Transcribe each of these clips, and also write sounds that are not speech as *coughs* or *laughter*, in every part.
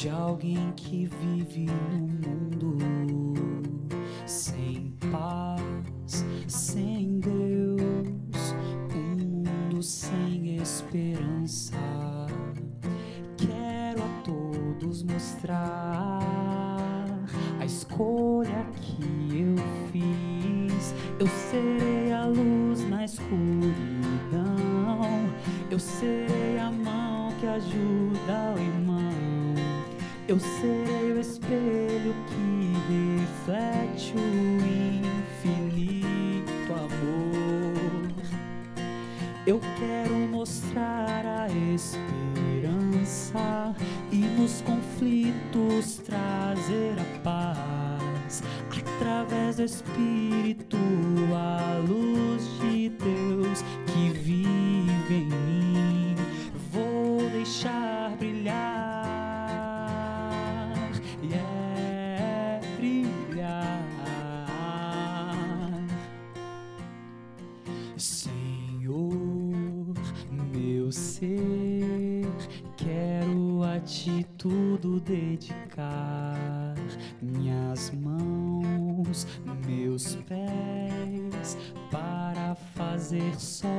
de alguém que vive no mundo fazer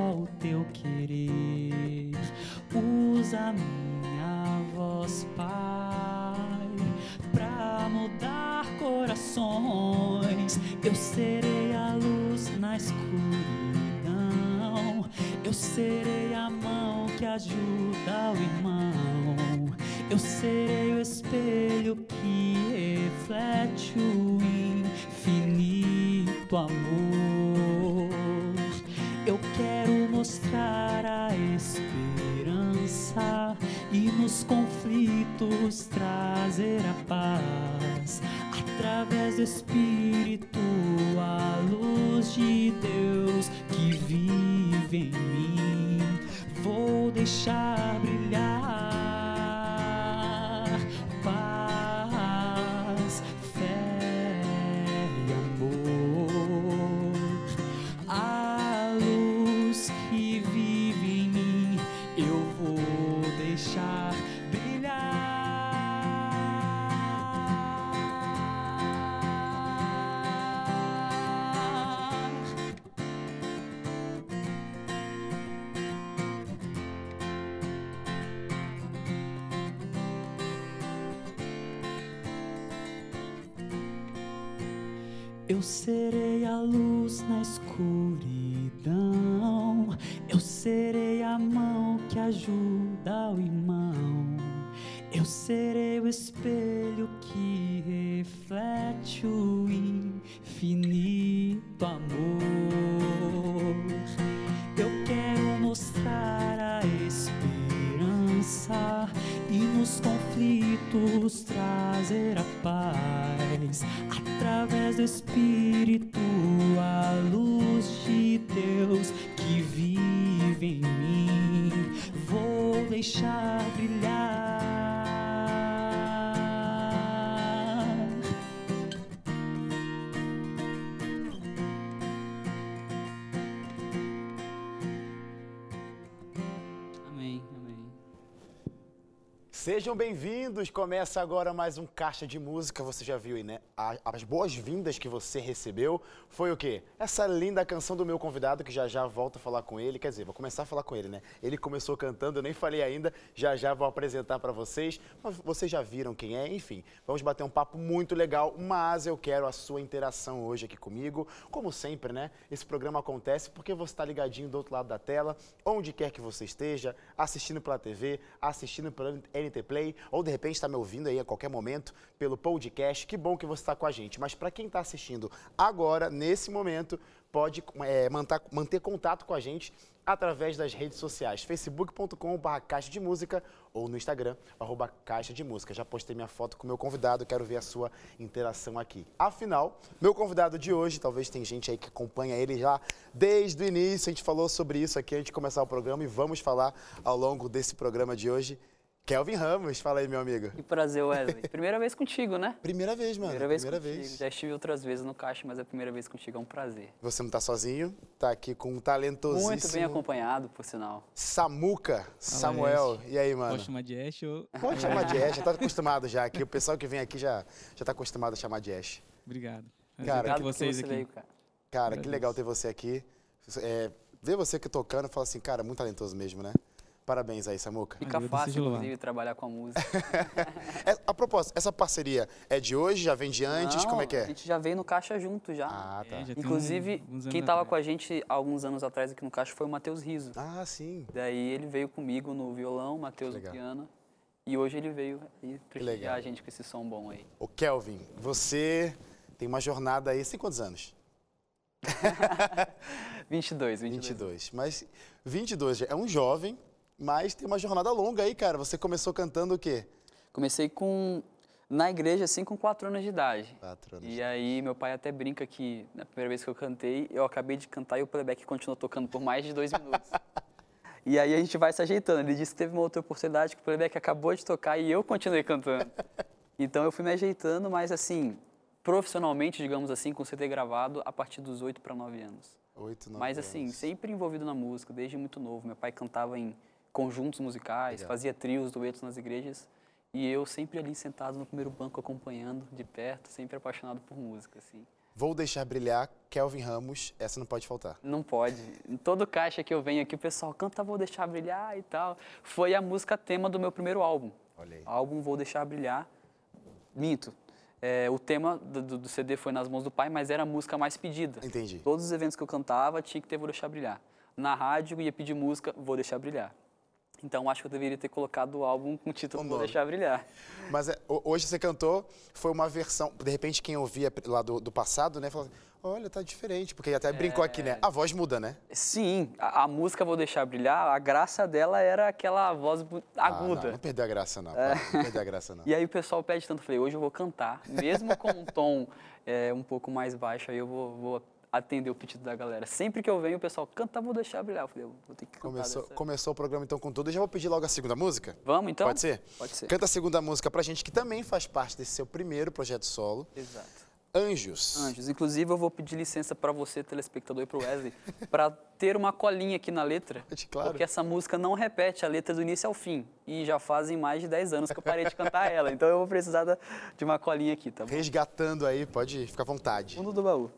Eu serei a luz na escuridão. Eu serei a mão que ajuda o irmão. Sejam bem-vindos! Começa agora mais um Caixa de Música. Você já viu aí, né? As boas-vindas que você recebeu foi o quê? Essa linda canção do meu convidado, que já já volto a falar com ele. Quer dizer, vou começar a falar com ele, né? Ele começou cantando, eu nem falei ainda, já já vou apresentar para vocês. Mas vocês já viram quem é, enfim. Vamos bater um papo muito legal, mas eu quero a sua interação hoje aqui comigo. Como sempre, né? Esse programa acontece porque você está ligadinho do outro lado da tela, onde quer que você esteja, assistindo pela TV, assistindo pela NT Play, ou de repente está me ouvindo aí a qualquer momento pelo podcast. Que bom que você está com a gente. Mas para quem está assistindo agora, nesse momento, pode é, manter, manter contato com a gente através das redes sociais, facebook.com.br caixa de música ou no Instagram, arroba caixa de música. Já postei minha foto com o meu convidado, quero ver a sua interação aqui. Afinal, meu convidado de hoje, talvez tem gente aí que acompanha ele já desde o início, a gente falou sobre isso aqui antes de começar o programa e vamos falar ao longo desse programa de hoje. Kelvin Ramos, fala aí, meu amigo. Que prazer, Wesley. Primeira vez contigo, né? Primeira vez, mano. Primeira vez Primeira contigo. vez. Já estive outras vezes no caixa, mas a primeira vez contigo é um prazer. Você não tá sozinho, tá aqui com um talentosíssimo Muito bem acompanhado, por sinal. Samuca, Samuel. E aí, mano? Pode chamar de Ash ou... Pode chamar de Ash, já tá *laughs* acostumado já aqui. O pessoal que vem aqui já, já tá acostumado a chamar de Ash. Obrigado. Cara, Obrigado por vocês você aqui. veio, cara. Cara, que legal ter você aqui. É, ver você aqui tocando, fala assim, cara, muito talentoso mesmo, né? Parabéns aí, Samuca. Fica fácil, inclusive, trabalhar com a música. *laughs* É, a propósito, essa parceria é de hoje, já vem de antes, Não, como é que A é? gente já veio no caixa junto já. Ah, tá. É, já Inclusive, uns quem tava atrás. com a gente há alguns anos atrás aqui no caixa foi o Matheus Riso. Ah, sim. Daí ele veio comigo no violão, Matheus no piano. E hoje ele veio aí prestigiar a gente com esse som bom aí. Ô, Kelvin, você tem uma jornada aí, você tem quantos anos? 22, 22. 22. Mas 22 já é um jovem, mas tem uma jornada longa aí, cara. Você começou cantando o quê? Comecei com na igreja assim com 4 anos de idade. Quatro anos. E aí meu pai até brinca que na primeira vez que eu cantei, eu acabei de cantar e o playback continuou tocando por mais de dois minutos. *laughs* e aí a gente vai se ajeitando. Ele disse que teve uma outra oportunidade que o playback acabou de tocar e eu continuei cantando. *laughs* Então eu fui me ajeitando, mas assim, profissionalmente, digamos assim, com CD gravado a partir dos 8 para 9 anos. Oito, nove Mas assim, anos. sempre envolvido na música, desde muito novo. Meu pai cantava em conjuntos musicais, Legal. fazia trios, duetos nas igrejas. E eu sempre ali sentado no primeiro banco acompanhando de perto, sempre apaixonado por música, assim. Vou deixar brilhar, Kelvin Ramos, essa não pode faltar. Não pode. Em todo caixa que eu venho aqui, o pessoal canta Vou Deixar Brilhar e tal. Foi a música tema do meu primeiro álbum. Olha aí. Álbum Vou Deixar Brilhar. Minto. É, o tema do, do- do CD foi Nas Mãos do Pai, mas era a música mais pedida. Entendi. Todos os eventos que eu cantava tinha que ter Vou Deixar Brilhar. Na rádio ia pedir música Vou Deixar Brilhar. Então acho que eu deveria ter colocado o álbum com o título Vou. Deixar Brilhar. Mas é, ho- hoje você cantou, foi uma versão. De repente, quem ouvia lá do, do passado, né, falou: olha, tá diferente. Porque até brincou aqui, É. né? A voz muda, né? Sim, a, a música Vou Deixar Brilhar, a graça dela era aquela voz bu- Ah, aguda. não, não perdeu a graça, não. É. Não perdeu a graça, não. *laughs* E aí o pessoal pede tanto, eu falei, hoje eu vou cantar, mesmo com um tom é, um pouco mais baixo, aí eu vou, vou atender o pedido da galera. Sempre que eu venho, o pessoal canta, vou deixar brilhar. Eu falei, eu vou ter que cantar Começou, dessa. começou o programa então com tudo. Eu já vou pedir logo a segunda música. Vamos então? Pode ser? Pode ser. Canta a segunda música pra gente, que também faz parte desse seu primeiro projeto solo. Exato. Anjos. Anjos. Inclusive, eu vou pedir licença para você, telespectador, e para o Wesley, *laughs* para ter uma colinha aqui na letra. *laughs* Claro. Porque essa música não repete a letra do início ao fim. E já fazem mais de 10 anos que eu parei de cantar *laughs* ela. Então eu vou precisar de uma colinha aqui, tá bom? Resgatando aí, pode ficar à vontade. Fundo do baú.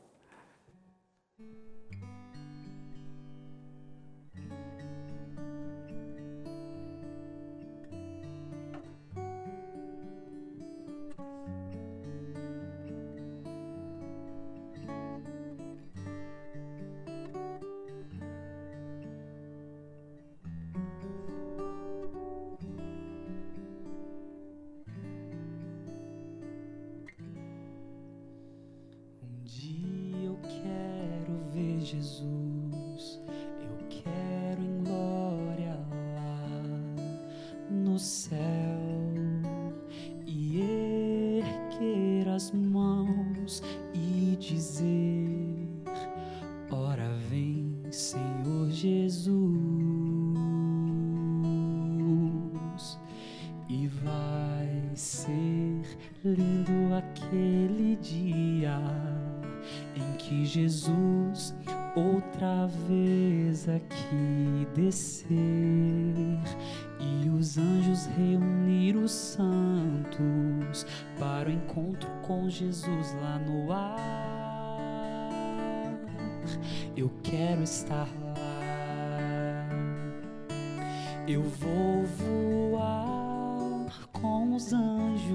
Voar com os anjos,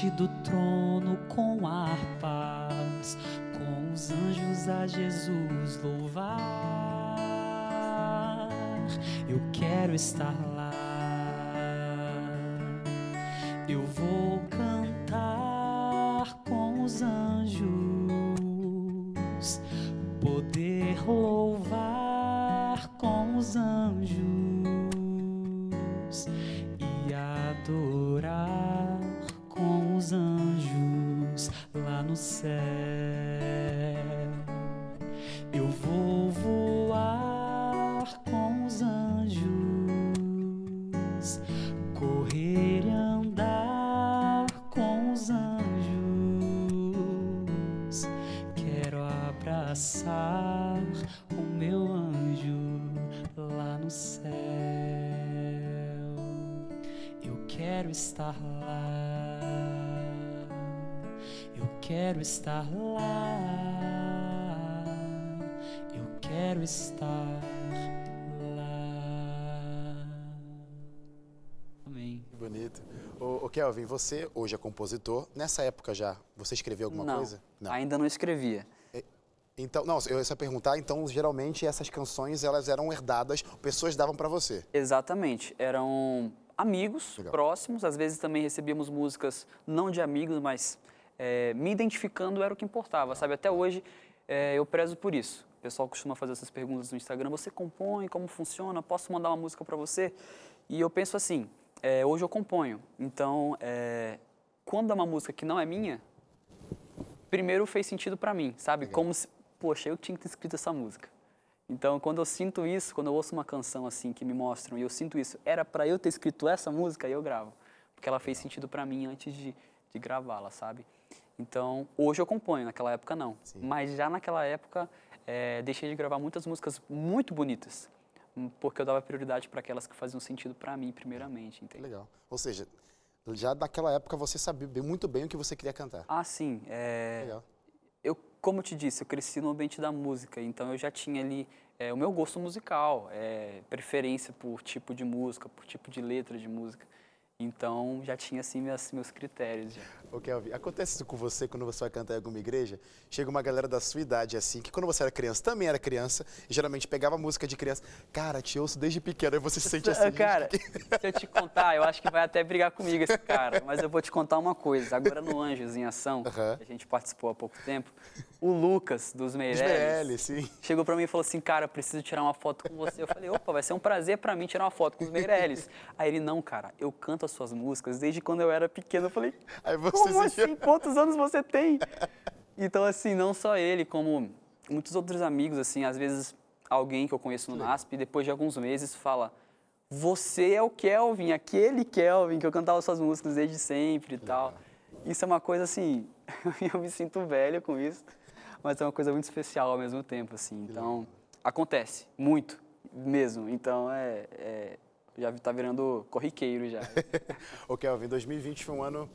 diante do trono com harpas, com os anjos a Jesus louvar. Eu quero estar lá. Eu vou cantar com quero estar lá. Eu quero estar lá. Eu quero estar lá. Amém. Bonito. Ô, ô, Kelvin, você hoje é compositor. Nessa época já, você escreveu alguma não, coisa? ainda não escrevia. Então, não, eu ia perguntar, então, geralmente essas canções, elas eram herdadas, pessoas davam pra você. Exatamente. Eram amigos Legal. próximos, às vezes também recebíamos músicas não de amigos, mas eh, me identificando era o que importava, sabe? Até hoje eh, eu prezo por isso. O pessoal costuma fazer essas perguntas no Instagram: você compõe? Como funciona? Posso mandar uma música para você? E eu penso assim: eh, hoje eu componho, então eh, quando é uma música que não é minha, primeiro fez sentido para mim, sabe? Como se, poxa, eu tinha que ter escrito essa música. Então, quando eu sinto isso, quando eu ouço uma canção assim que me mostram e eu sinto isso, era para eu ter escrito essa música, aí eu gravo, porque ela fez sentido para mim antes de, de gravá-la, sabe? Então, hoje eu componho, naquela época não. Mas já naquela época, eh, deixei de gravar muitas músicas muito bonitas, hum, porque eu dava prioridade para aquelas que faziam sentido para mim, primeiramente, entende? legal. Ou seja, já naquela época você sabia muito bem o que você queria cantar. Ah, sim. é, Legal. Como eu te disse, eu cresci no ambiente da música, então eu já tinha ali é, o meu gosto musical, é, preferência por tipo de música, por tipo de letra de música. Então já tinha assim meus, meus critérios. Já. Ô, Kelvin, acontece isso com você quando você vai cantar em alguma igreja? Chega uma galera da sua idade, assim, que quando você era criança, também era criança, e geralmente pegava música de criança. Cara, te ouço desde pequeno, aí você se sente assim. cara, que- se eu te contar, eu acho que vai até brigar comigo esse cara, mas eu vou te contar uma coisa. Agora no Anjos em Ação, que a gente participou há pouco tempo, o Lucas dos Meirelles, Meirelles, sim. chegou pra mim e falou assim, cara, preciso tirar uma foto com você. Eu falei, opa, vai ser um prazer pra mim tirar uma foto com os Meirelles. Aí ele, não, cara, eu canto as suas músicas desde quando eu era pequeno. Eu falei, Aí você como se- assim? Quantos anos você tem? Então, assim, não só ele, como muitos outros amigos, assim, às vezes alguém que eu conheço no NASP, depois de alguns meses, fala, você é o Kelvin, aquele Kelvin que eu cantava suas músicas desde sempre e tal. Isso é uma coisa, assim, *laughs* eu me sinto velho com isso, mas é uma coisa muito especial ao mesmo tempo, assim. Então, acontece, muito, mesmo. Então, é, é já tá virando corriqueiro já. *laughs* Ô, Kelvin, 2020 foi um ano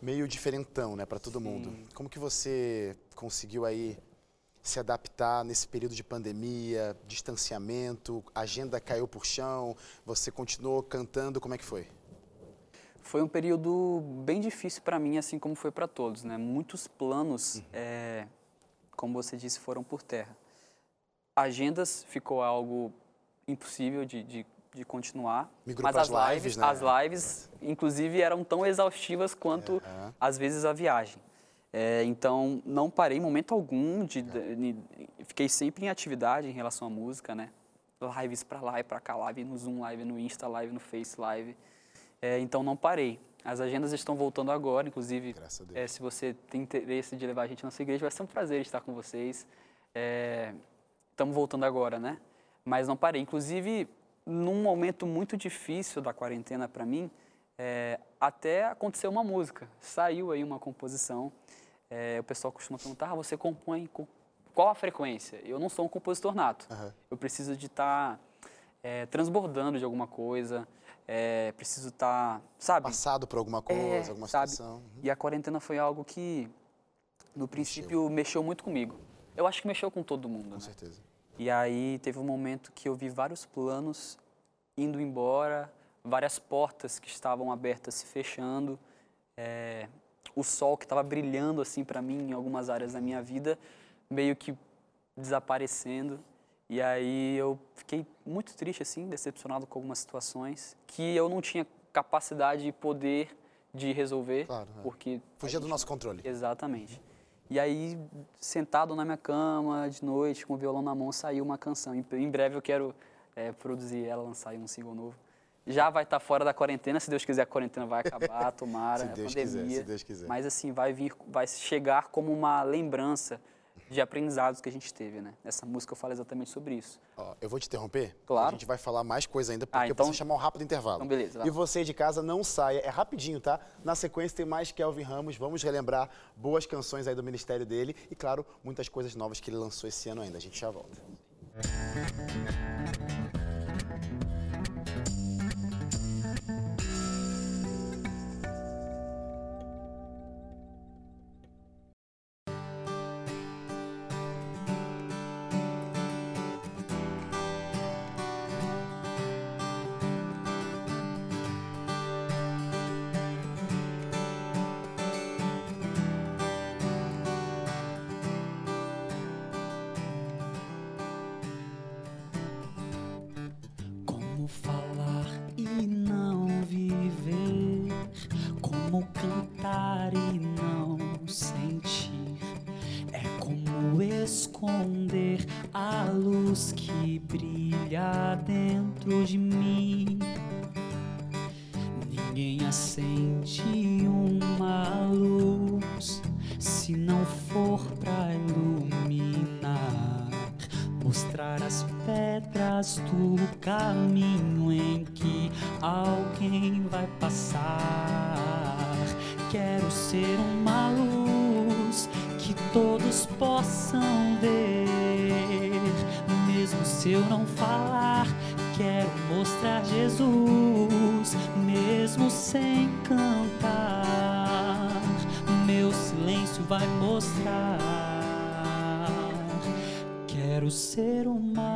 meio diferentão, né, para todo mundo. Como que você conseguiu aí se adaptar nesse período de pandemia, distanciamento, agenda caiu por chão, você continuou cantando, como é que foi? Foi um período bem difícil para mim, assim como foi para todos, né? Muitos planos, é, como você disse, foram por terra. Agendas ficou algo impossível de, de, de continuar. Migrou mas as lives, né? as lives, inclusive, eram tão exaustivas quanto, Aham. às vezes, a viagem. É, então, não parei em momento algum, de, de- de- fiquei sempre em atividade em relação à música, né? Lives para lá e para cá, live no Zoom, live no Insta, live no Face, live. É, então, não parei. As agendas estão voltando agora, inclusive, Graças a Deus. é, se você tem interesse de levar a gente na sua igreja, vai ser um prazer estar com vocês. Estamos voltando agora, né? Mas não parei. Inclusive, num momento muito difícil da quarentena para mim, É, até aconteceu uma música, saiu aí uma composição. É, o pessoal costuma perguntar, ah, você compõe com qual a frequência? Eu não sou um compositor nato. Aham. Eu preciso de estar transbordando de alguma coisa, é, preciso estar, sabe? Passado por alguma coisa, É, alguma sabe? situação. Uhum. E a quarentena foi algo que, no princípio, mexeu muito comigo. Eu acho que mexeu com todo mundo, Com né? certeza. E aí teve um momento que eu vi vários planos indo embora, várias portas que estavam abertas se fechando, é, o sol que estava brilhando assim para mim em algumas áreas da minha vida meio que desaparecendo. E aí eu fiquei muito triste assim, decepcionado com algumas situações que eu não tinha capacidade e poder de resolver, Claro, é. porque Fugia do nosso controle. Exatamente. E aí, sentado na minha cama, de noite, com o violão na mão, saiu uma canção. Em, breve eu quero eh, produzir ela, lançar um single novo. Já vai estar fora da quarentena, se Deus quiser, a quarentena vai acabar, *laughs* tomara, Se a Deus pandemia. quiser, se Deus quiser. Mas assim, vai vir, vai chegar como uma lembrança de aprendizados que a gente teve, né? Essa música eu falo exatamente sobre isso. Ó, eu vou te interromper. Claro. A gente vai falar mais coisa ainda, porque Ah, eu então- preciso chamar um rápido intervalo. Então, beleza, E você de casa não saia, é rapidinho, tá? Na sequência tem mais Kelvin Ramos, vamos relembrar boas canções aí do ministério dele e, claro, muitas coisas novas que ele lançou esse ano ainda. A gente já volta. Como acende uma luz se não for pra iluminar, mostrar as pedras do caminho em que alguém vai passar. Quero ser uma luz que todos possam ver, mesmo se eu não falar. Quero mostrar Jesus, mesmo sem cantar. Meu silêncio vai mostrar. Quero ser uma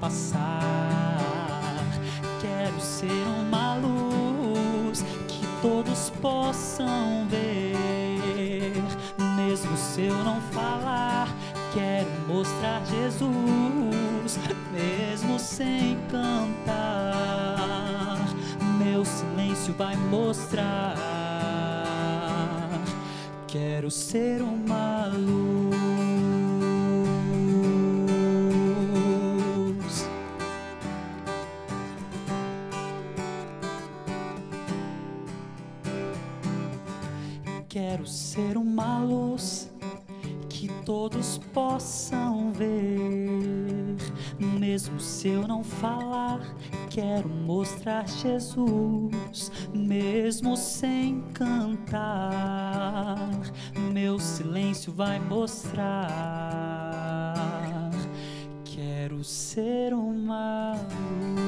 passar. Quero ser uma luz que todos possam ver, mesmo se eu não falar. Quero mostrar Jesus, mesmo sem cantar. Meu silêncio vai mostrar. Quero ser uma luz. Se eu não falar. Quero mostrar Jesus, mesmo sem cantar. Meu silêncio vai mostrar. Quero ser uma luz.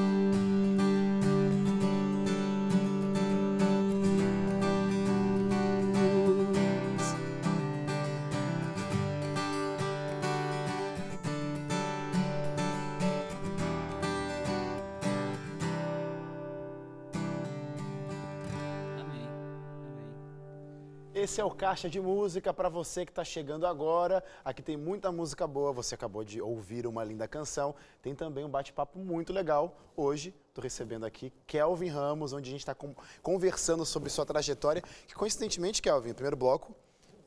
Esse é o Caixa de Música para você que está chegando agora. Aqui tem muita música boa. Você acabou de ouvir uma linda canção. Tem também um bate-papo muito legal. Hoje estou recebendo aqui Kelvin Ramos, onde a gente está conversando sobre sua trajetória. Que coincidentemente, Kelvin, primeiro bloco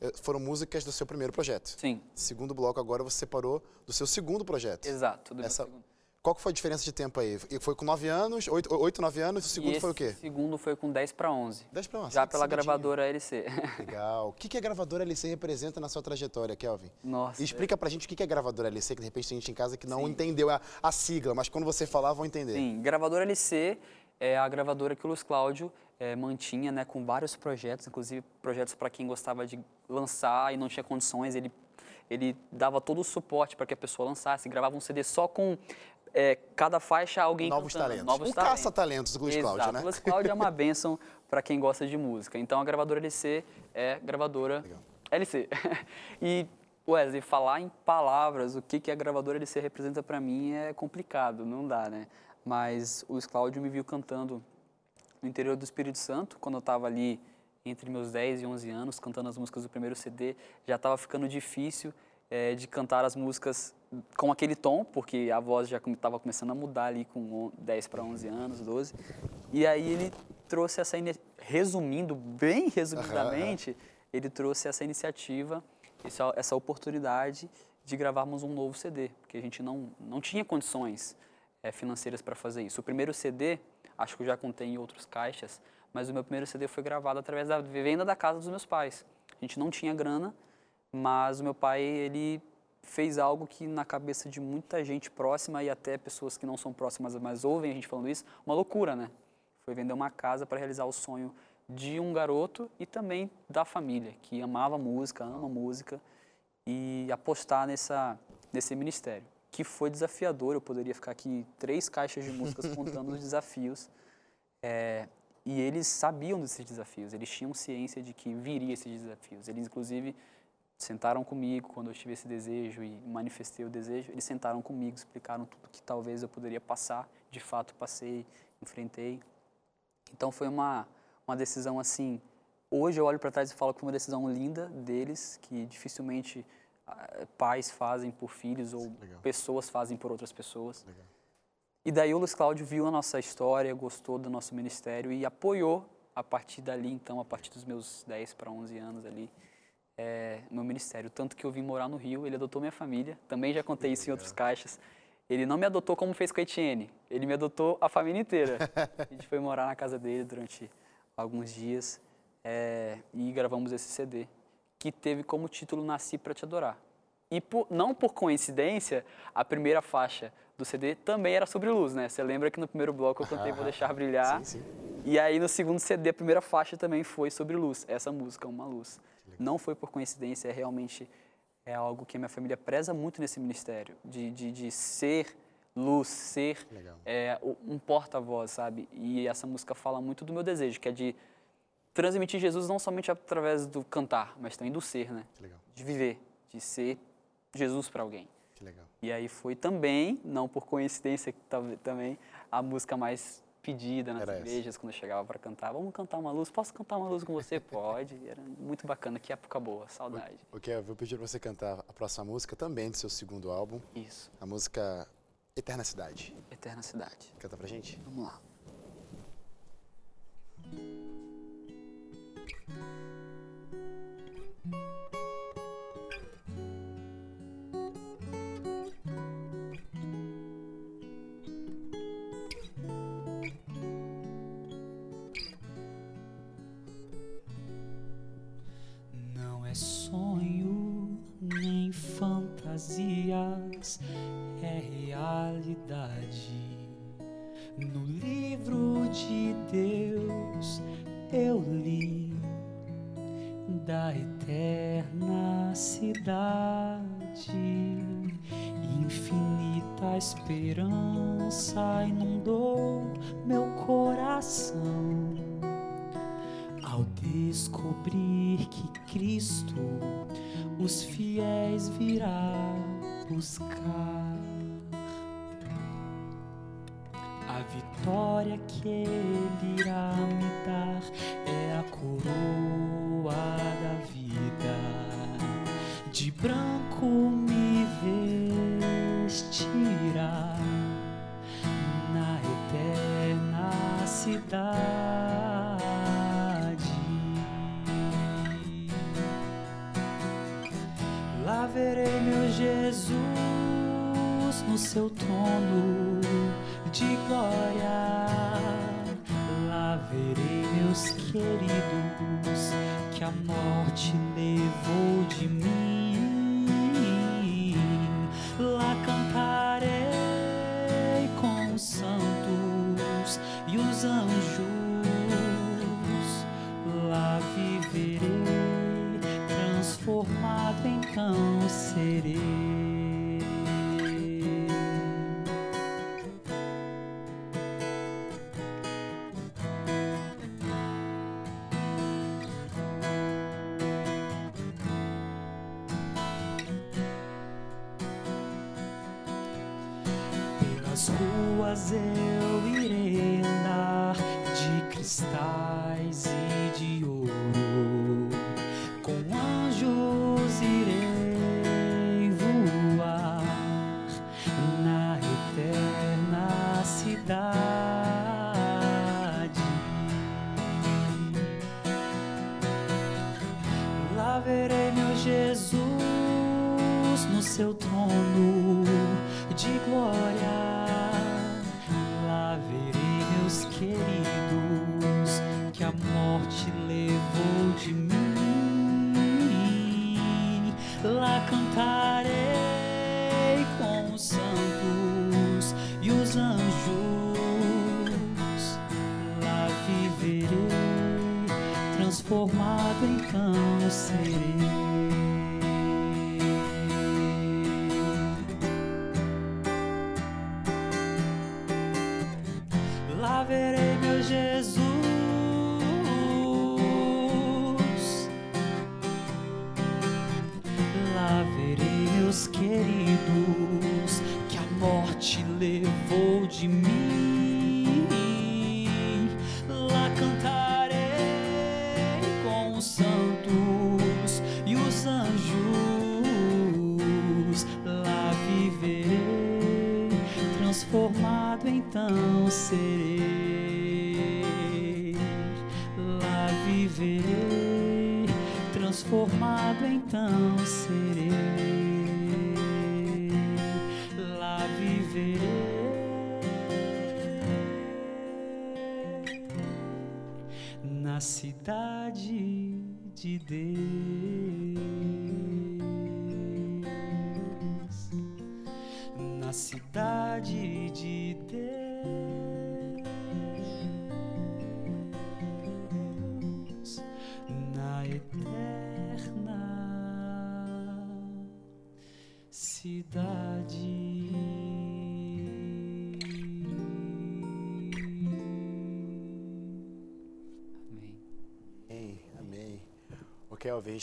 eh, foram músicas do seu primeiro projeto. Sim. Segundo bloco agora você separou do seu segundo projeto. Exato. Do Essa- meu segundo. Qual que foi a diferença de tempo aí? Foi com 9 anos, 8, 8 9 anos, o segundo foi o quê? segundo foi com 10 para 11. 10 para 11. Já pela gravadora LC. Legal. O que, que a gravadora LC representa na sua trajetória, Kelvin? Nossa. E explica pra gente o que que é gravadora LC, que de repente tem gente em casa que não entendeu a, a sigla, mas quando você falar vão entender. Sim, gravadora LC é a gravadora que o Luiz Cláudio eh, mantinha, né, com vários projetos, inclusive projetos para quem gostava de lançar e não tinha condições, ele ele dava todo o suporte para que a pessoa lançasse, gravava um CD só com eh, cada faixa alguém Novos cantando, talentos. novos um talentos. caça-talentos do Luiz Exato. Cláudio, né? Luiz Cláudio é uma *laughs* bênção para quem gosta de música. Então a gravadora LC é gravadora Legal. LC. *laughs* e Wesley, falar em palavras o que, que a gravadora LC representa para mim é complicado, não dá, né? Mas o Luiz Cláudio me viu cantando no interior do Espírito Santo, quando eu estava ali entre meus 10 e 11 anos, cantando as músicas do primeiro CD, já estava ficando difícil eh, de cantar as músicas com aquele tom, porque a voz já estava começando a mudar ali com on- 10 para 11 anos, 12. E aí ele trouxe essa, resumindo, bem resumidamente, ele trouxe essa iniciativa, essa, essa oportunidade de gravarmos um novo CD, porque a gente não, não tinha condições eh, financeiras para fazer isso. O primeiro CD, acho que eu já contei em outros caixas, mas o meu primeiro CD foi gravado através da venda da casa dos meus pais. A gente não tinha grana, mas o meu pai, ele fez algo que na cabeça de muita gente próxima e até pessoas que não são próximas, mas ouvem a gente falando isso, uma loucura, né? Foi vender uma casa para realizar o sonho de um garoto e também da família, que amava música, ama música, e apostar nessa, nesse ministério, que foi desafiador. Eu poderia ficar aqui três caixas de músicas *laughs* contando os desafios. É, e eles sabiam desses desafios, eles tinham ciência de que viria esses desafios. Eles, inclusive, sentaram comigo quando eu tive esse desejo e manifestei o desejo. Eles sentaram comigo, explicaram tudo que talvez eu poderia passar. De fato, passei, enfrentei. Então, foi uma, uma decisão assim. Hoje eu olho para trás e falo que foi uma decisão linda deles, que dificilmente ah, pais fazem por filhos ou Legal. pessoas fazem por outras pessoas. Legal. E daí o Luiz Cláudio viu a nossa história, gostou do nosso ministério e apoiou a partir dali, então, a partir dos meus 10 para 11 anos ali, é, meu ministério. Tanto que eu vim morar no Rio, ele adotou minha família, também já contei isso em outros caixas. Ele não me adotou como fez com a Etienne, ele me adotou a família inteira. *laughs* A gente foi morar na casa dele durante alguns dias é, e gravamos esse CD, que teve como título Nasci para Te Adorar. E por- não por coincidência, a primeira faixa do CD também era sobre luz, né? Você lembra que no primeiro bloco eu cantei Vou Deixar Brilhar? Sim, sim. E aí no segundo CD a primeira faixa também foi sobre luz, essa música, Uma Luz. Não foi por coincidência, é realmente é algo que a minha família preza muito nesse ministério, de, de, de ser luz, ser é, um porta-voz, sabe? E essa música fala muito do meu desejo, que é de transmitir Jesus não somente através do cantar, mas também do ser, né? Que legal, De viver, de ser Jesus para alguém. E aí foi também, não por coincidência, também a música mais pedida nas Era essa. igrejas quando eu chegava para cantar. Vamos cantar uma luz? Posso cantar uma luz com você? Pode. Era muito bacana. Que época boa, saudade. O que eu vou pedir pra você cantar a próxima música também do seu segundo álbum, Isso. a música Eterna Cidade. Eterna cidade. Canta pra gente? Vamos lá. Verei meu Jesus no seu trono de glória. Lá verei meus queridos que a morte levou de mim. Serei. Transformado então serei.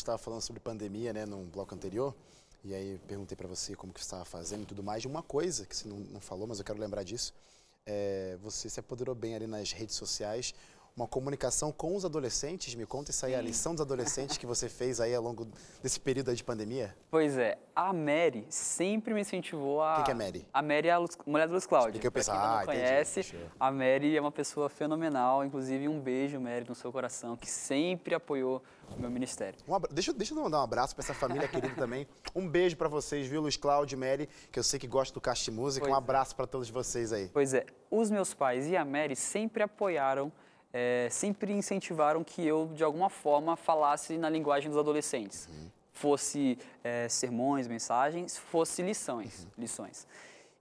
Estava falando sobre pandemia, né, num bloco anterior, e aí perguntei para você como que você estava fazendo e tudo mais. E uma coisa que você não, não falou, mas eu quero lembrar disso, é, você se apoderou bem ali nas redes sociais, uma comunicação com os adolescentes. Me conta isso aí, a lição dos adolescentes que você fez aí ao longo desse período de pandemia. Pois é, a Mary sempre me incentivou a. Quem que é Mary? A Mary é a Luz- mulher do Luiz Cláudio. Pra quem pessoal. ainda Ah, não entendi. conhece, Show. a Mary é uma pessoa fenomenal. Inclusive, um beijo, Mary, no seu coração, que sempre apoiou o meu ministério. Um abra- deixa, eu- deixa eu mandar um abraço para essa família querida também. Um beijo para vocês, viu, Luiz Cláudio e Mary, que eu sei que gosta do de Música. Pois um é. abraço para todos vocês aí. Pois é, os meus pais e a Mary sempre apoiaram, eh, sempre incentivaram que eu, de alguma forma, falasse na linguagem dos adolescentes. Fosse eh, sermões, mensagens, fosse lições, lições.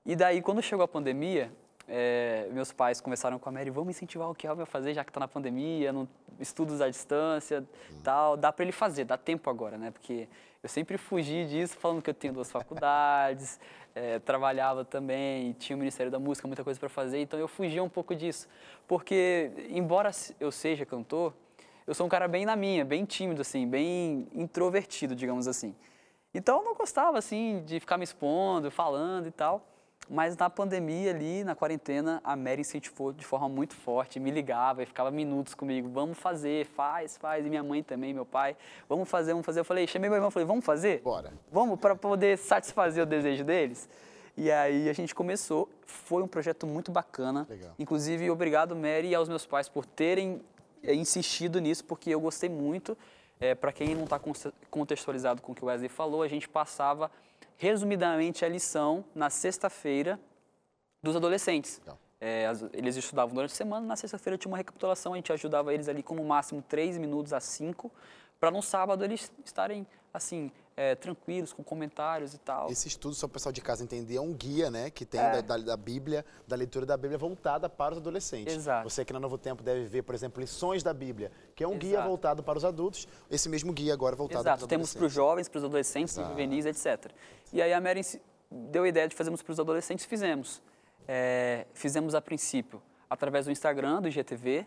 E daí, quando chegou a pandemia, eh, meus pais conversaram com a Mary, vamos incentivar o Kelvin a fazer, já que está na pandemia, estudos à distância, tal, dá para ele fazer, dá tempo agora, né? Porque eu sempre fugi disso, falando que eu tenho duas faculdades, *laughs* eh, trabalhava também, tinha o Ministério da Música, muita coisa para fazer, então eu fugia um pouco disso. Porque, embora eu seja cantor, eu sou um cara bem na minha, bem tímido, assim, bem introvertido, digamos assim. Então eu não gostava, assim, de ficar me expondo, falando e tal. Mas na pandemia ali, na quarentena, a Mary incentivou de forma muito forte, me ligava e ficava minutos comigo, vamos fazer, faz, faz. E minha mãe também, meu pai, vamos fazer, vamos fazer. Eu falei, chamei meu irmão, falei, vamos fazer? Bora. Vamos, para poder satisfazer o desejo deles. E aí a gente começou, foi um projeto muito bacana. Legal. Inclusive, obrigado, Mary, e aos meus pais por terem eh, insistido nisso, porque eu gostei muito. É, Para quem não está contextualizado com o que o Wesley falou, a gente passava resumidamente a lição na sexta-feira dos adolescentes. É, eles estudavam durante a semana, na sexta-feira tinha uma recapitulação, a gente ajudava eles ali com no máximo três minutos a cinco, para no sábado eles estarem assim é, tranquilos com comentários e tal. Esse estudo, só para o pessoal de casa entender, é um guia, né, que tem É. da, da- da Bíblia, da leitura da Bíblia voltada para os adolescentes. Exato. Você aqui na Novo Tempo deve ver, por exemplo, lições da Bíblia, que é um guia Exato. voltado para os adultos. Esse mesmo guia agora voltado para os Exato, temos para os adolescentes. jovens, para os adolescentes, para os Exato. juvenis, etc. E aí a Mary deu a ideia de fazermos para os adolescentes, fizemos. É, fizemos a princípio através do Instagram, do IGTV,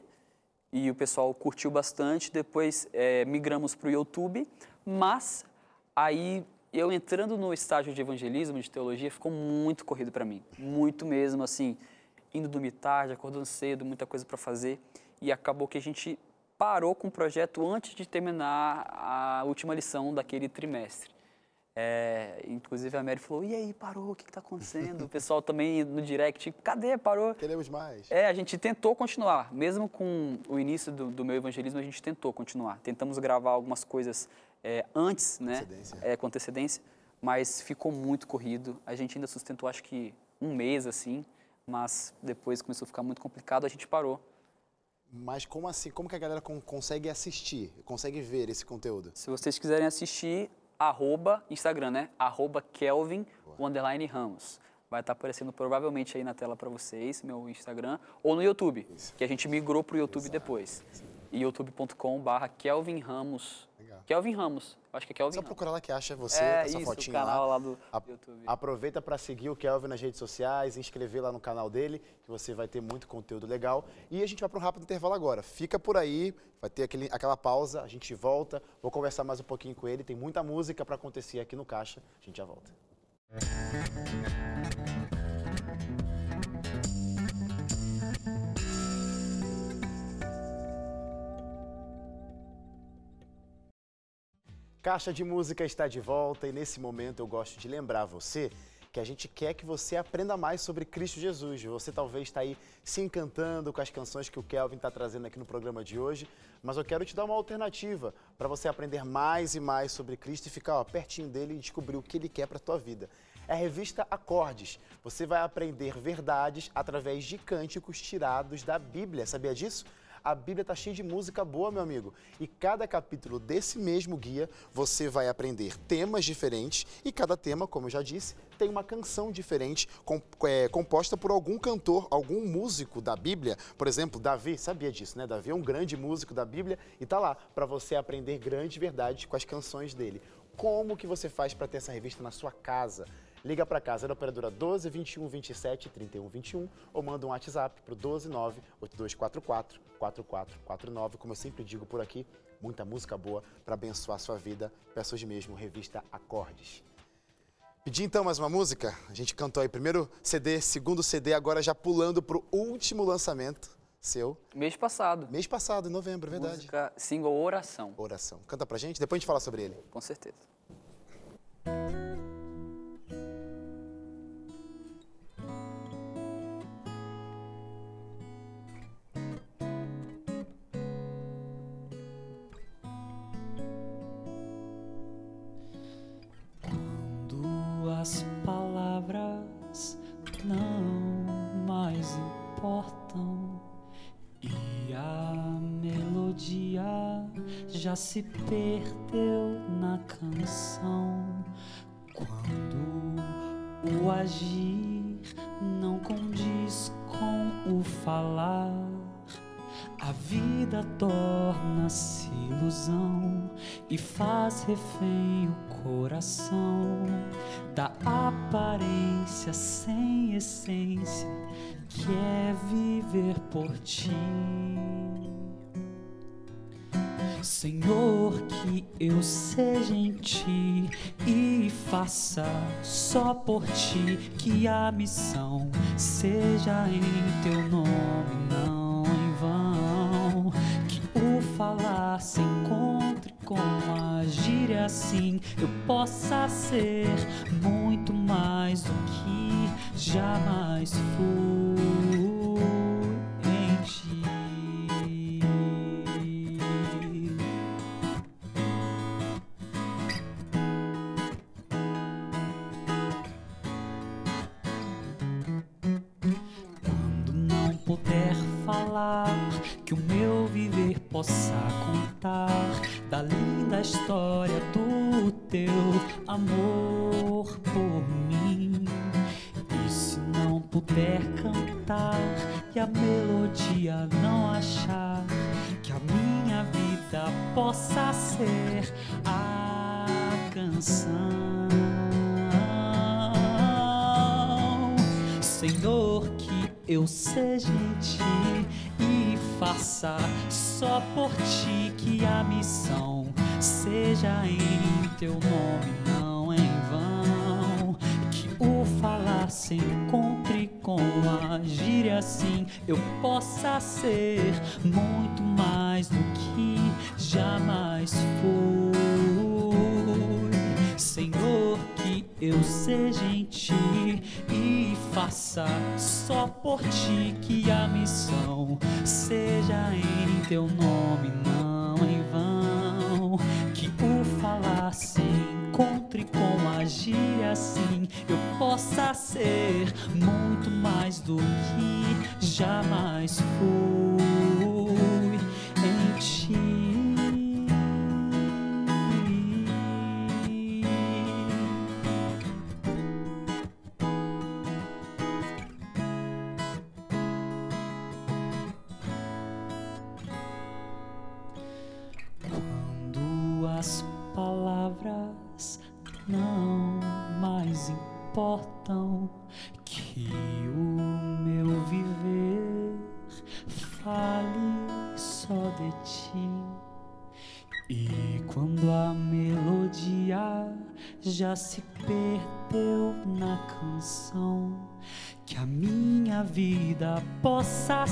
e o pessoal curtiu bastante. Depois é, migramos para o YouTube, mas aí eu entrando no estágio de evangelismo, de teologia, ficou muito corrido para mim, muito mesmo, assim, indo dormir tarde, acordando cedo, muita coisa para fazer, e acabou que a gente parou com o projeto antes de terminar a última lição daquele trimestre. É, inclusive a Mary falou, e aí, parou, o que está acontecendo? O pessoal também no direct, cadê, parou? Queremos mais. É, a gente tentou continuar, mesmo com o início do, do meu evangelismo, a gente tentou continuar. Tentamos gravar algumas coisas é, antes, né? Antecedência. É, com antecedência, mas ficou muito corrido. A gente ainda sustentou, acho que um mês assim, mas depois começou a ficar muito complicado, a gente parou. Mas como assim? Como que a galera con- consegue assistir, consegue ver esse conteúdo? Se vocês quiserem assistir, arroba Instagram, né? Arroba Kelvin underline Ramos. Vai estar aparecendo provavelmente aí na tela para vocês, meu Instagram, ou no YouTube, que a gente migrou para o YouTube depois. youtube.com barra Kelvin Ramos. Kelvin Ramos. Acho que é Kelvin Só Ramos. procurar lá que acha você, É, essa isso, o fotinha canal lá. lá do A- YouTube. Aproveita para seguir o Kelvin nas redes sociais, inscrever lá no canal dele, que você vai ter muito conteúdo legal. E a gente vai para um rápido intervalo agora. Fica por aí, vai ter aquele, aquela pausa, a gente volta. Vou conversar mais um pouquinho com ele. Tem muita música para acontecer aqui no Caixa. A gente já volta. Caixa de Música está de volta e nesse momento eu gosto de lembrar você que a gente quer que você aprenda mais sobre Cristo Jesus. Você talvez está aí se encantando com as canções que o Kelvin está trazendo aqui no programa de hoje, mas eu quero te dar uma alternativa para você aprender mais e mais sobre Cristo e ficar ó, pertinho dele e descobrir o que ele quer para a tua vida. É a revista Acordes. Você vai aprender verdades através de cânticos tirados da Bíblia. Sabia disso? A Bíblia está cheia de música boa, meu amigo. E cada capítulo desse mesmo guia você vai aprender temas diferentes e cada tema, como eu já disse, tem uma canção diferente com- é, composta por algum cantor, algum músico da Bíblia. Por exemplo, Davi, sabia disso, né? Davi é um grande músico da Bíblia e tá lá para você aprender grandes verdades com as canções dele. Como que você faz para ter essa revista na sua casa? Liga para casa da operadora 12 21 27 31 21 ou manda um WhatsApp para o 12 9 8244 4449. Como eu sempre digo por aqui, muita música boa para abençoar a sua vida. Peço hoje mesmo revista Acordes. Pedir então mais uma música? A gente cantou aí primeiro CD, segundo CD, agora já pulando pro último lançamento seu. Mês passado. Mês passado, em novembro, verdade. Música single Oração, Oração. Canta pra gente, depois a gente fala sobre ele. com certeza. Se perdeu na canção. Quando o agir não condiz com o falar. A vida torna-se ilusão e faz refém o coração da aparência sem essência que é viver por ti. Senhor, que eu seja em ti e faça só por ti que a missão seja em teu nome, não em vão. Que o falar se encontre com agir e assim eu possa ser muito mais do que jamais fui eu possa ser muito mais do que jamais fui. Senhor, que eu seja em ti e faça só por ti que a missão seja em teu nome, não em vão. Que o falar se encontre com agir assim eu possa ser muito mais do que jamais fui possa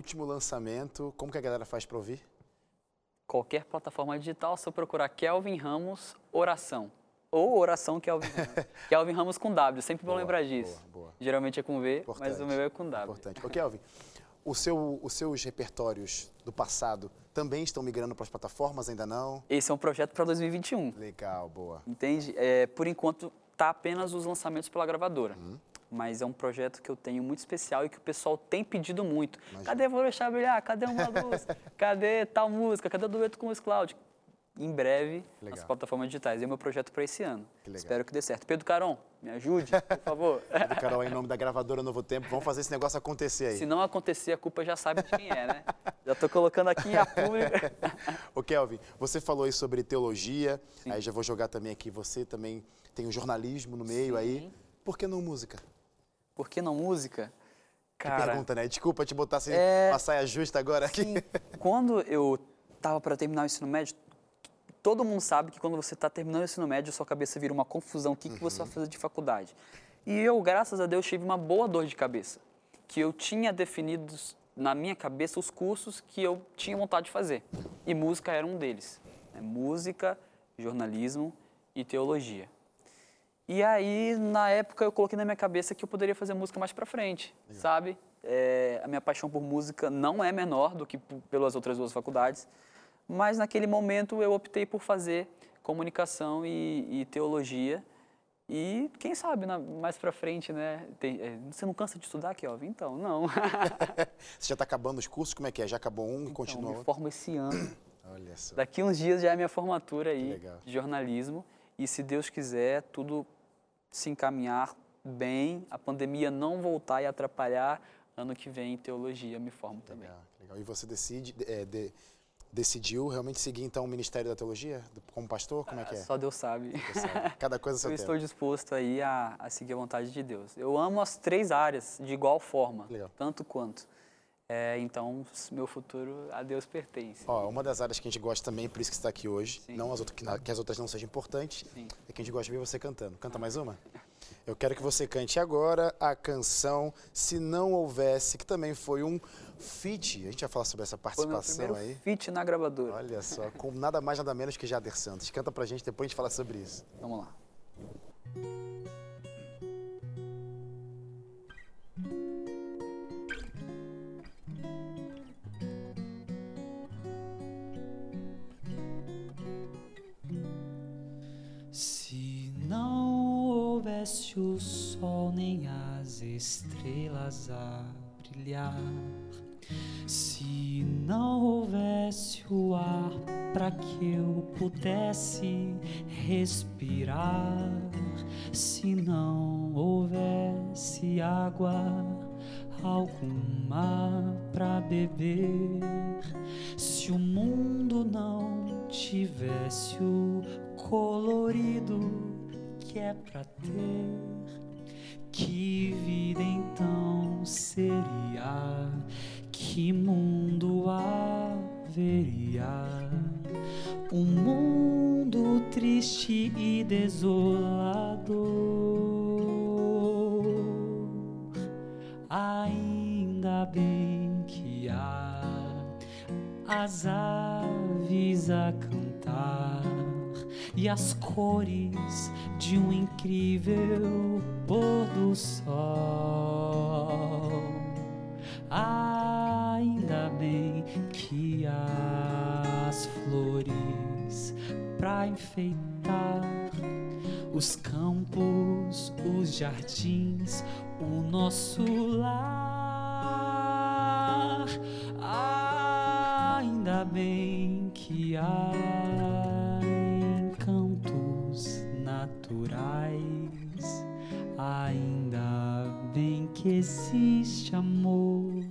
Último lançamento, como que a galera faz pra ouvir? Qualquer plataforma digital, se eu procurar Kelvin Ramos Oração. Ou Oração Kelvin Ramos. *laughs* Kelvin Ramos com W, sempre vou Boa, lembrar disso. boa, boa. Geralmente é com V, mas Importante. o meu é com W. Importante. Ô, Kelvin, o seu, os seus repertórios do passado também estão migrando para as plataformas, ainda não? Esse é um projeto para 2021. Legal, boa. Entende? É, por enquanto, tá apenas os lançamentos pela gravadora. Uhum. Mas é um projeto que eu tenho muito especial e que o pessoal tem pedido muito. Imagina. Cadê Vou Deixar Brilhar? Cadê Uma Luz? *laughs* Cadê tal música? Cadê o dueto com o Cloud? Em breve, Legal. nas plataformas digitais. É o meu projeto para esse ano. Que. Espero que dê certo. Pedro Caron, me ajude, por favor. Do Carol, em nome da gravadora Novo Tempo, vamos fazer esse negócio acontecer aí. Se não acontecer, a culpa já sabe de quem é, né? Já estou colocando aqui a pública. *laughs* Ô Kelvin, você falou aí sobre teologia, aí já vou jogar também aqui, você também tem o jornalismo no meio aí. Sim. Por que não música? Por que não música? Que Cara, pergunta, né? Desculpa te botar assim, É- uma saia justa agora aqui. Sim. Quando eu estava para terminar o ensino médio, todo mundo sabe que quando você está terminando o ensino médio, sua cabeça vira uma confusão. O que, que você vai fazer de faculdade? E eu, graças a Deus, tive uma boa dor de cabeça. Que eu tinha definido na minha cabeça os cursos que eu tinha vontade de fazer. E música era um deles. né? Música, jornalismo e teologia. E aí, na época, eu coloquei na minha cabeça que eu poderia fazer música mais pra frente, sabe? É, a minha paixão por música não é menor do que pelas outras duas faculdades, mas naquele momento eu optei por fazer comunicação e, e teologia. E quem sabe na- mais pra frente, né? tem- é, você não cansa de estudar, Kelvin? Então, não. *laughs* Você já está acabando os cursos? Como é que é? Já acabou um e Então, continua me outro? formo esse ano. *coughs* Olha só. Daqui uns dias já é minha formatura aí legal. de jornalismo. E se Deus quiser, tudo se encaminhar bem, a pandemia não voltar e atrapalhar, ano que vem em teologia me formo também. Legal, legal. E você decide, é, de- decidiu realmente seguir então o Ministério da Teologia como pastor? Como é que é? Só Deus sabe. Você sabe. *laughs* Cada coisa seu Eu tempo. estou disposto aí a, a seguir a vontade de Deus. Eu amo as três áreas de igual forma, Legal. tanto quanto. É, então, meu futuro a Deus pertence. Ó, uma das áreas que a gente gosta também, por isso que está aqui hoje, Sim. não as outras, que, que as outras não sejam importantes, Sim. é que a gente gosta de ver você cantando. Canta mais uma? *laughs* Eu quero que você cante agora a canção Se Não Houvesse, que também foi um feat. A gente vai falar sobre essa Foi meu participação aí. feat na gravadora. Olha só, com nada mais nada menos que Jader Santos. Canta pra gente, depois a gente fala sobre isso. Vamos lá. Houvesse o sol nem as estrelas a brilhar, se não houvesse o ar para que eu pudesse respirar, se não houvesse água alguma para beber, se o mundo não tivesse o colorido que é pra ter, que vida então seria? Que mundo haveria? Um mundo triste e desolador. Ainda bem que há as aves a cantar e as cores de um incrível pôr do sol. Ainda bem que as flores para enfeitar os campos, os jardins, o nosso lar. Ainda bem que há que existe amor,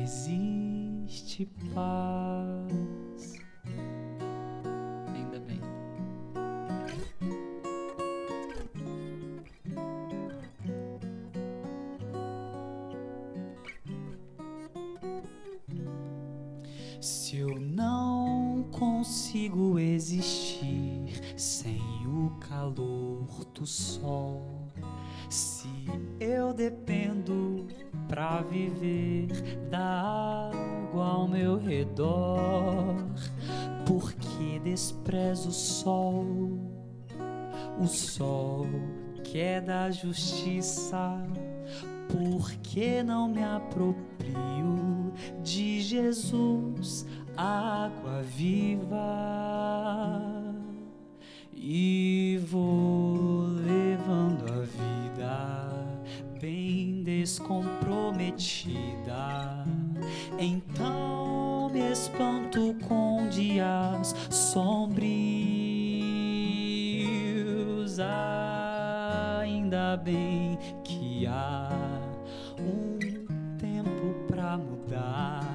existe paz. Justiça, porque não me aproprio de Jesus, água viva, e vou levando a vida bem descomprometida. Então me espanto com dias sombrios. Ainda bem que há um tempo pra mudar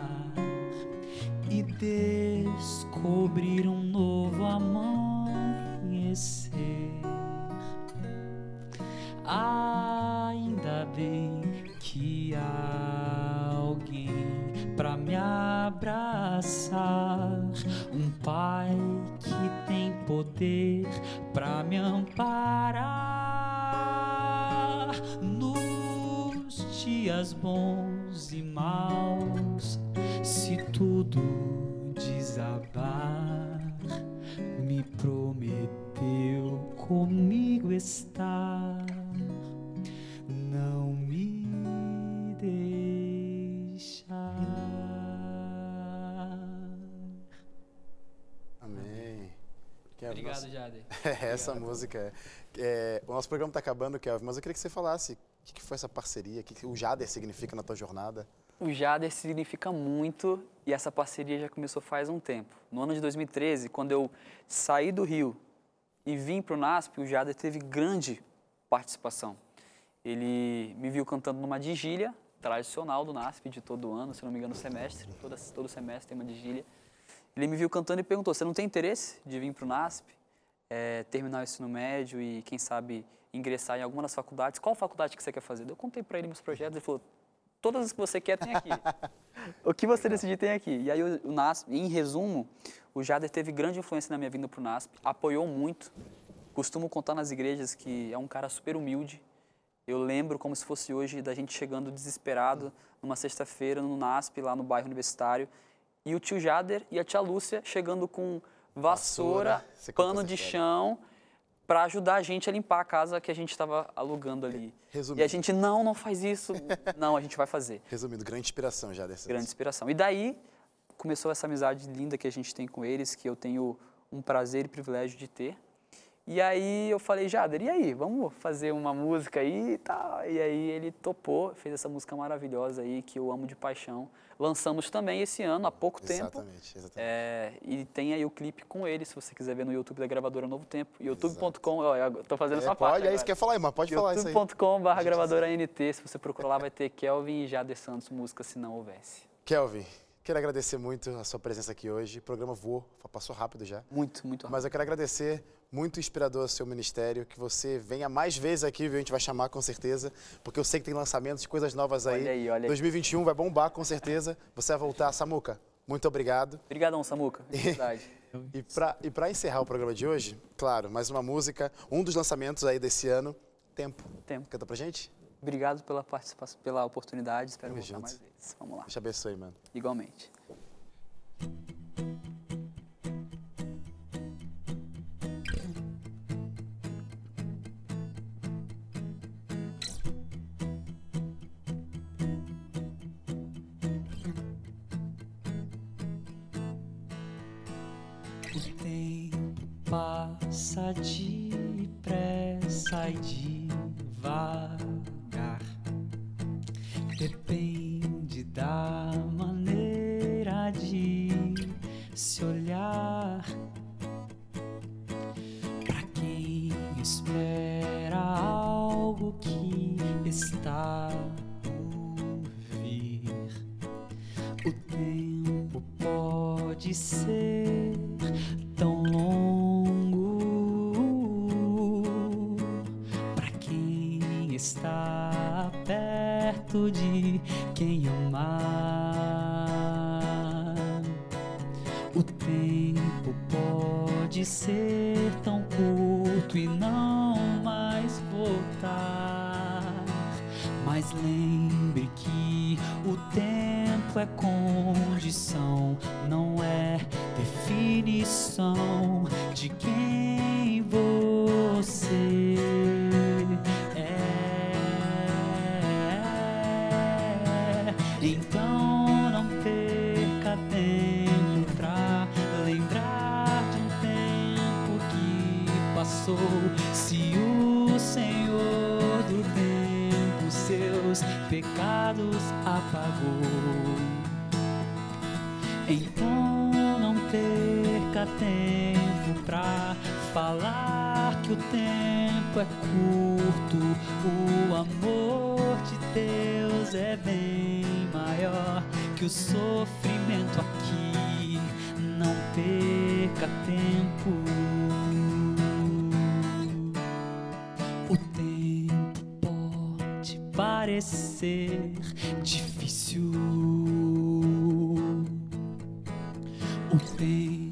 e descobrir um novo amanhecer. Ainda bem que há alguém pra me abraçar, um pai que tem poder pra me amparar dias bons e maus. Se tudo desabar, me prometeu comigo estar. Não me deixar. Amém. É Obrigado, nosso- Jader. *laughs* É, essa música. é- é, o nosso programa está acabando, Kelvin, mas eu queria que você falasse o que, foi essa parceria, o que, o Jader significa na tua jornada. O Jader significa muito e essa parceria já começou faz um tempo. No ano de 2013, quando eu saí do Rio e vim para o NASP, o Jader teve grande participação. ele me viu cantando numa vigília tradicional do NASP de todo ano, se não me engano, semestre, toda, todo semestre tem uma vigília. Ele me viu cantando e perguntou: Você não tem interesse de vir para o NASP, é, terminar o ensino médio e, quem sabe, ingressar em alguma das faculdades? Qual faculdade que você quer fazer? Eu contei para ele meus projetos, ele falou: Todas as que você quer tem aqui. *laughs* o que você decidir tem aqui. E aí, o, o NASP, em resumo, o Jader teve grande influência na minha vinda para o NASP, apoiou muito. Costumo contar nas igrejas que é um cara super humilde. Eu lembro como se fosse hoje da gente chegando desesperado numa sexta-feira no NASP, lá no bairro universitário, e o tio Jader e a tia Lúcia chegando com vassoura, Vassoura, pano de história. Para ajudar a gente a limpar a casa que a gente estava alugando ali. Resumindo. E a gente, não, não faz isso. *laughs* não, a gente vai fazer. Resumindo, grande inspiração já dessa. Grande inspiração. E daí começou essa amizade linda que a gente tem com eles, que eu tenho um prazer e privilégio de ter. E aí eu falei, Jader, e aí, vamos fazer uma música aí e tal. E aí ele topou, fez essa música maravilhosa aí, que eu amo de paixão. Lançamos também esse ano, há pouco tempo. Exatamente, exatamente. É, e tem aí o clipe com ele, se você quiser ver no YouTube da gravadora Novo Tempo. youtube.com, eu tô fazendo É, essa parte pode, é isso que eu ia falar aí, mas pode falar isso aí. youtube.com barra gravadora NT, se você procurar lá vai ter Kelvin e Jader Santos, música Se Não Houvesse. Kelvin, quero agradecer muito a sua presença aqui hoje. O programa voou, passou rápido já. Muito, muito rápido. Mas eu quero agradecer, muito inspirador o seu ministério, que você venha mais vezes aqui, viu? A gente vai chamar com certeza, porque eu sei que tem lançamentos, coisas novas aí. Olha aí, olha aí. 2021 vai bombar com certeza. Você vai voltar, Samuca. Muito obrigado. Obrigadão, Samuca. *laughs* De verdade. E para pra encerrar o programa de hoje, claro, mais uma música, um dos lançamentos aí desse ano, Tempo. Tempo. Canta pra gente? Obrigado pela participação, pela oportunidade. Espero Tamo voltar junto. mais vezes. Vamos lá. Deus te abençoe, mano. Igualmente. Passa depressa e devagar. Depende da maneira de se olhar. Pra quem espera algo que está difícil. O tempo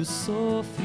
que o sofrimento